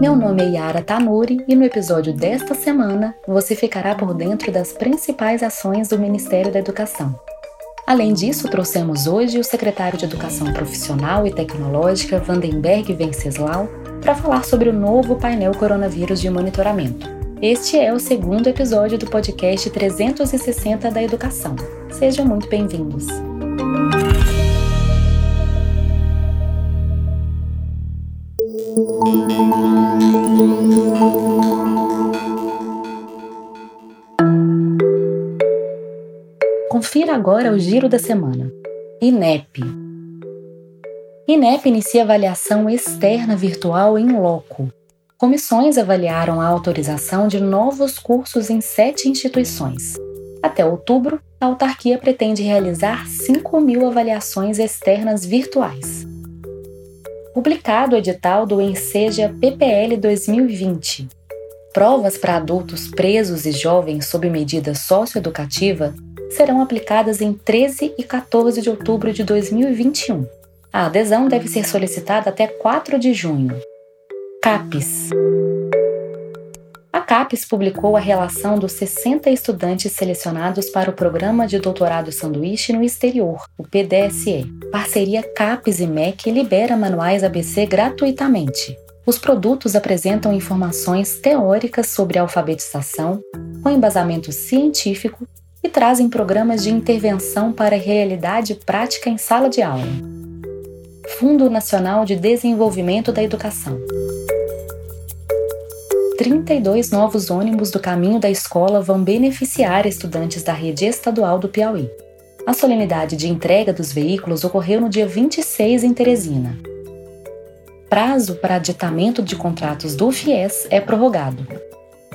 Meu nome é Yara Tanuri e no episódio desta semana você ficará por dentro das principais ações do Ministério da Educação. Além disso, trouxemos hoje o secretário de Educação Profissional e Tecnológica, Vandenberg Venceslau, para falar sobre o novo painel coronavírus de monitoramento. Este é o segundo episódio do podcast 360 da Educação. Sejam muito bem-vindos. Confira agora o giro da semana. INEP. INEP inicia avaliação externa virtual em loco. Comissões avaliaram a autorização de novos cursos em sete instituições. Até outubro, a autarquia pretende realizar 5 mil avaliações externas virtuais. Publicado o edital do Enseja PPL 2020. Provas para adultos presos e jovens sob medida socioeducativa serão aplicadas em 13 e 14 de outubro de 2021. A adesão deve ser solicitada até 4 de junho. CAPES A CAPES publicou a relação dos 60 estudantes selecionados para o Programa de Doutorado Sanduíche no Exterior, o PDSE. Parceria CAPES e MEC libera manuais ABC gratuitamente. Os produtos apresentam informações teóricas sobre alfabetização, com embasamento científico e trazem programas de intervenção para a realidade prática em sala de aula. Fundo Nacional de Desenvolvimento da Educação. 32 novos ônibus do caminho da escola vão beneficiar estudantes da rede estadual do Piauí. A solenidade de entrega dos veículos ocorreu no dia 26 em Teresina. Prazo para aditamento de contratos do FIES é prorrogado.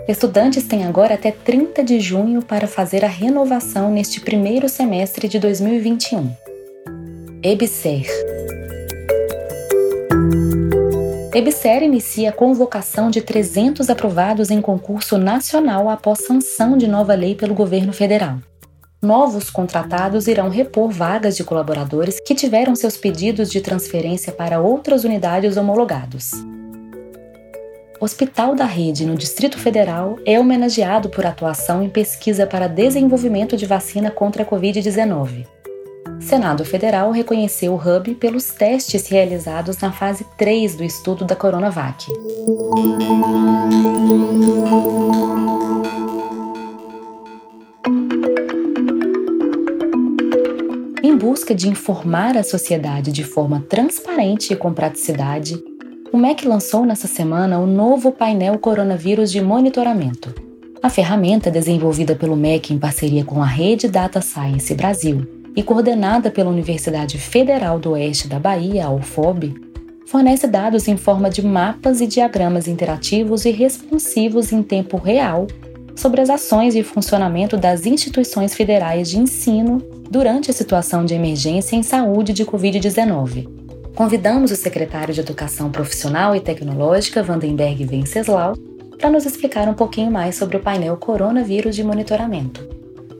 Estudantes têm agora até 30 de junho para fazer a renovação neste primeiro semestre de 2021. EBSER EBSER inicia a convocação de 300 aprovados em concurso nacional após sanção de nova lei pelo governo federal. Novos contratados irão repor vagas de colaboradores que tiveram seus pedidos de transferência para outras unidades homologados. Hospital da Rede no Distrito Federal é homenageado por atuação em pesquisa para desenvolvimento de vacina contra a Covid-19. Senado Federal reconheceu o Hub pelos testes realizados na fase 3 do estudo da Coronavac. Em busca de informar a sociedade de forma transparente e com praticidade, o MEC lançou nessa semana o novo painel coronavírus de monitoramento. A ferramenta, desenvolvida pelo MEC em parceria com a Rede Data Science Brasil e coordenada pela Universidade Federal do Oeste da Bahia, a UFOB, fornece dados em forma de mapas e diagramas interativos e responsivos em tempo real sobre as ações e funcionamento das instituições federais de ensino durante a situação de emergência em saúde de Covid-19 convidamos o secretário de Educação Profissional e Tecnológica, Vandenberg Venceslau, para nos explicar um pouquinho mais sobre o painel Coronavírus de Monitoramento.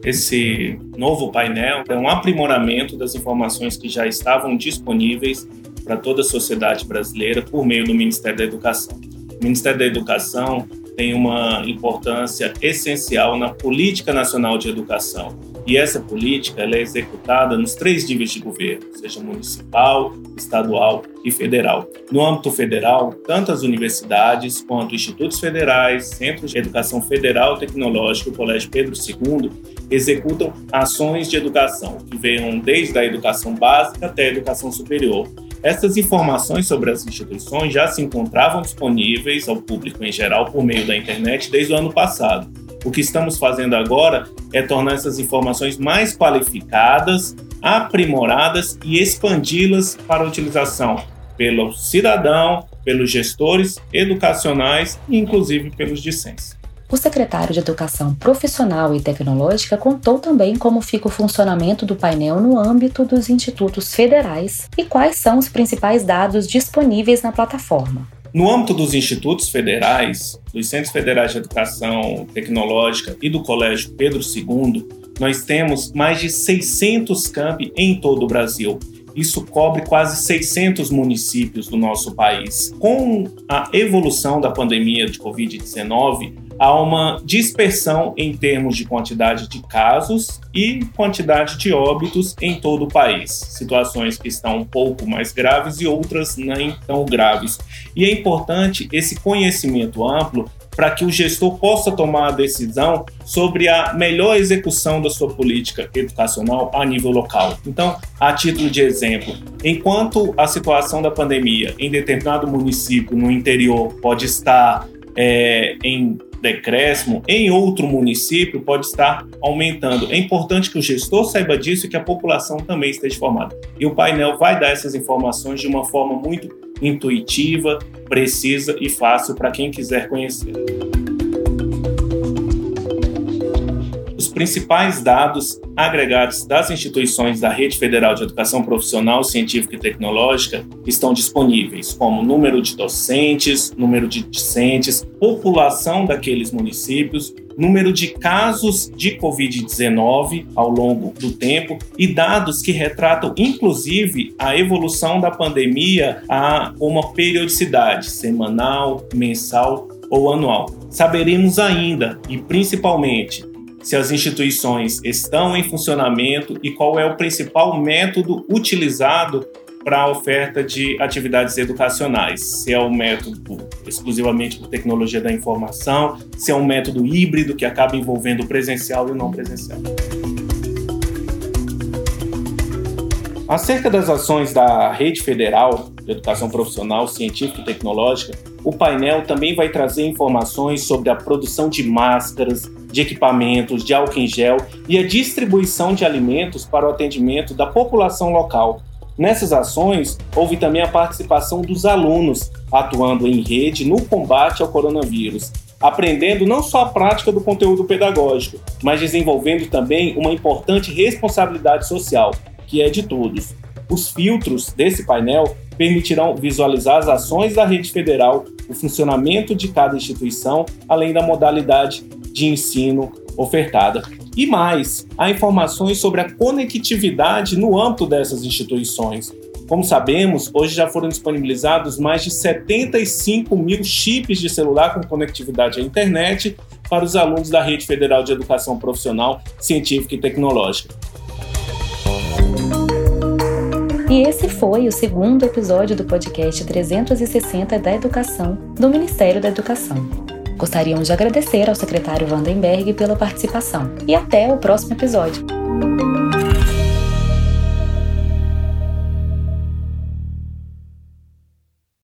Esse novo painel é um aprimoramento das informações que já estavam disponíveis para toda a sociedade brasileira por meio do Ministério da Educação. O Ministério da Educação tem uma importância essencial na política nacional de educação. E essa política é executada nos três níveis de governo, seja municipal, estadual e federal. No âmbito federal, tanto as universidades quanto institutos federais, centros de educação federal tecnológica o Colégio Pedro II executam ações de educação que venham desde a educação básica até a educação superior, essas informações sobre as instituições já se encontravam disponíveis ao público em geral por meio da internet desde o ano passado. O que estamos fazendo agora é tornar essas informações mais qualificadas, aprimoradas e expandi-las para utilização pelo cidadão, pelos gestores educacionais e inclusive pelos discentes. O secretário de Educação Profissional e Tecnológica contou também como fica o funcionamento do painel no âmbito dos institutos federais e quais são os principais dados disponíveis na plataforma. No âmbito dos institutos federais, dos Centros Federais de Educação Tecnológica e do Colégio Pedro II, nós temos mais de 600 campi em todo o Brasil. isso cobre quase 600 municípios do nosso país. Com a evolução da pandemia de Covid-19, há uma dispersão em termos de quantidade de casos e quantidade de óbitos em todo o país. Situações que estão um pouco mais graves e outras nem tão graves. E é importante esse conhecimento amplo para que o gestor possa tomar a decisão sobre a melhor execução da sua política educacional a nível local. Então, a título de exemplo, enquanto a situação da pandemia em determinado município no interior pode estar é, em decréscimo, em outro município pode estar aumentando. É importante que o gestor saiba disso e que a população também esteja informada. E o painel vai dar essas informações de uma forma muito intuitiva, precisa e fácil para quem quiser conhecer. Principais dados agregados das instituições da Rede Federal de Educação Profissional, Científica e Tecnológica estão disponíveis, como número de docentes, número de discentes, população daqueles municípios, número de casos de Covid-19 ao longo do tempo e dados que retratam, inclusive, a evolução da pandemia a uma periodicidade semanal, mensal ou anual. Saberemos ainda, e principalmente, se as instituições estão em funcionamento e qual é o principal método utilizado para a oferta de atividades educacionais. Se é um método exclusivamente por tecnologia da informação, se é um método híbrido que acaba envolvendo o presencial e o não presencial. Acerca das ações da Rede Federal de Educação Profissional, Científica e Tecnológica, o painel também vai trazer informações sobre a produção de máscaras, de equipamentos, de álcool em gel e a distribuição de alimentos para o atendimento da população local. Nessas ações, houve também a participação dos alunos, atuando em rede no combate ao coronavírus, aprendendo não só a prática do conteúdo pedagógico, mas desenvolvendo também uma importante responsabilidade social, que é de todos. Os filtros desse painel permitirão visualizar as ações da rede federal, o funcionamento de cada instituição, além da modalidade de ensino ofertada. E mais, há informações sobre a conectividade no âmbito dessas instituições. Como sabemos, hoje já foram disponibilizados mais de 75 mil chips de celular com conectividade à internet para os alunos da Rede Federal de Educação Profissional, Científica e Tecnológica. E esse foi o segundo episódio do podcast 360 da Educação do Ministério da Educação. Gostaríamos de agradecer ao secretário Vandenberg pela participação. E até o próximo episódio.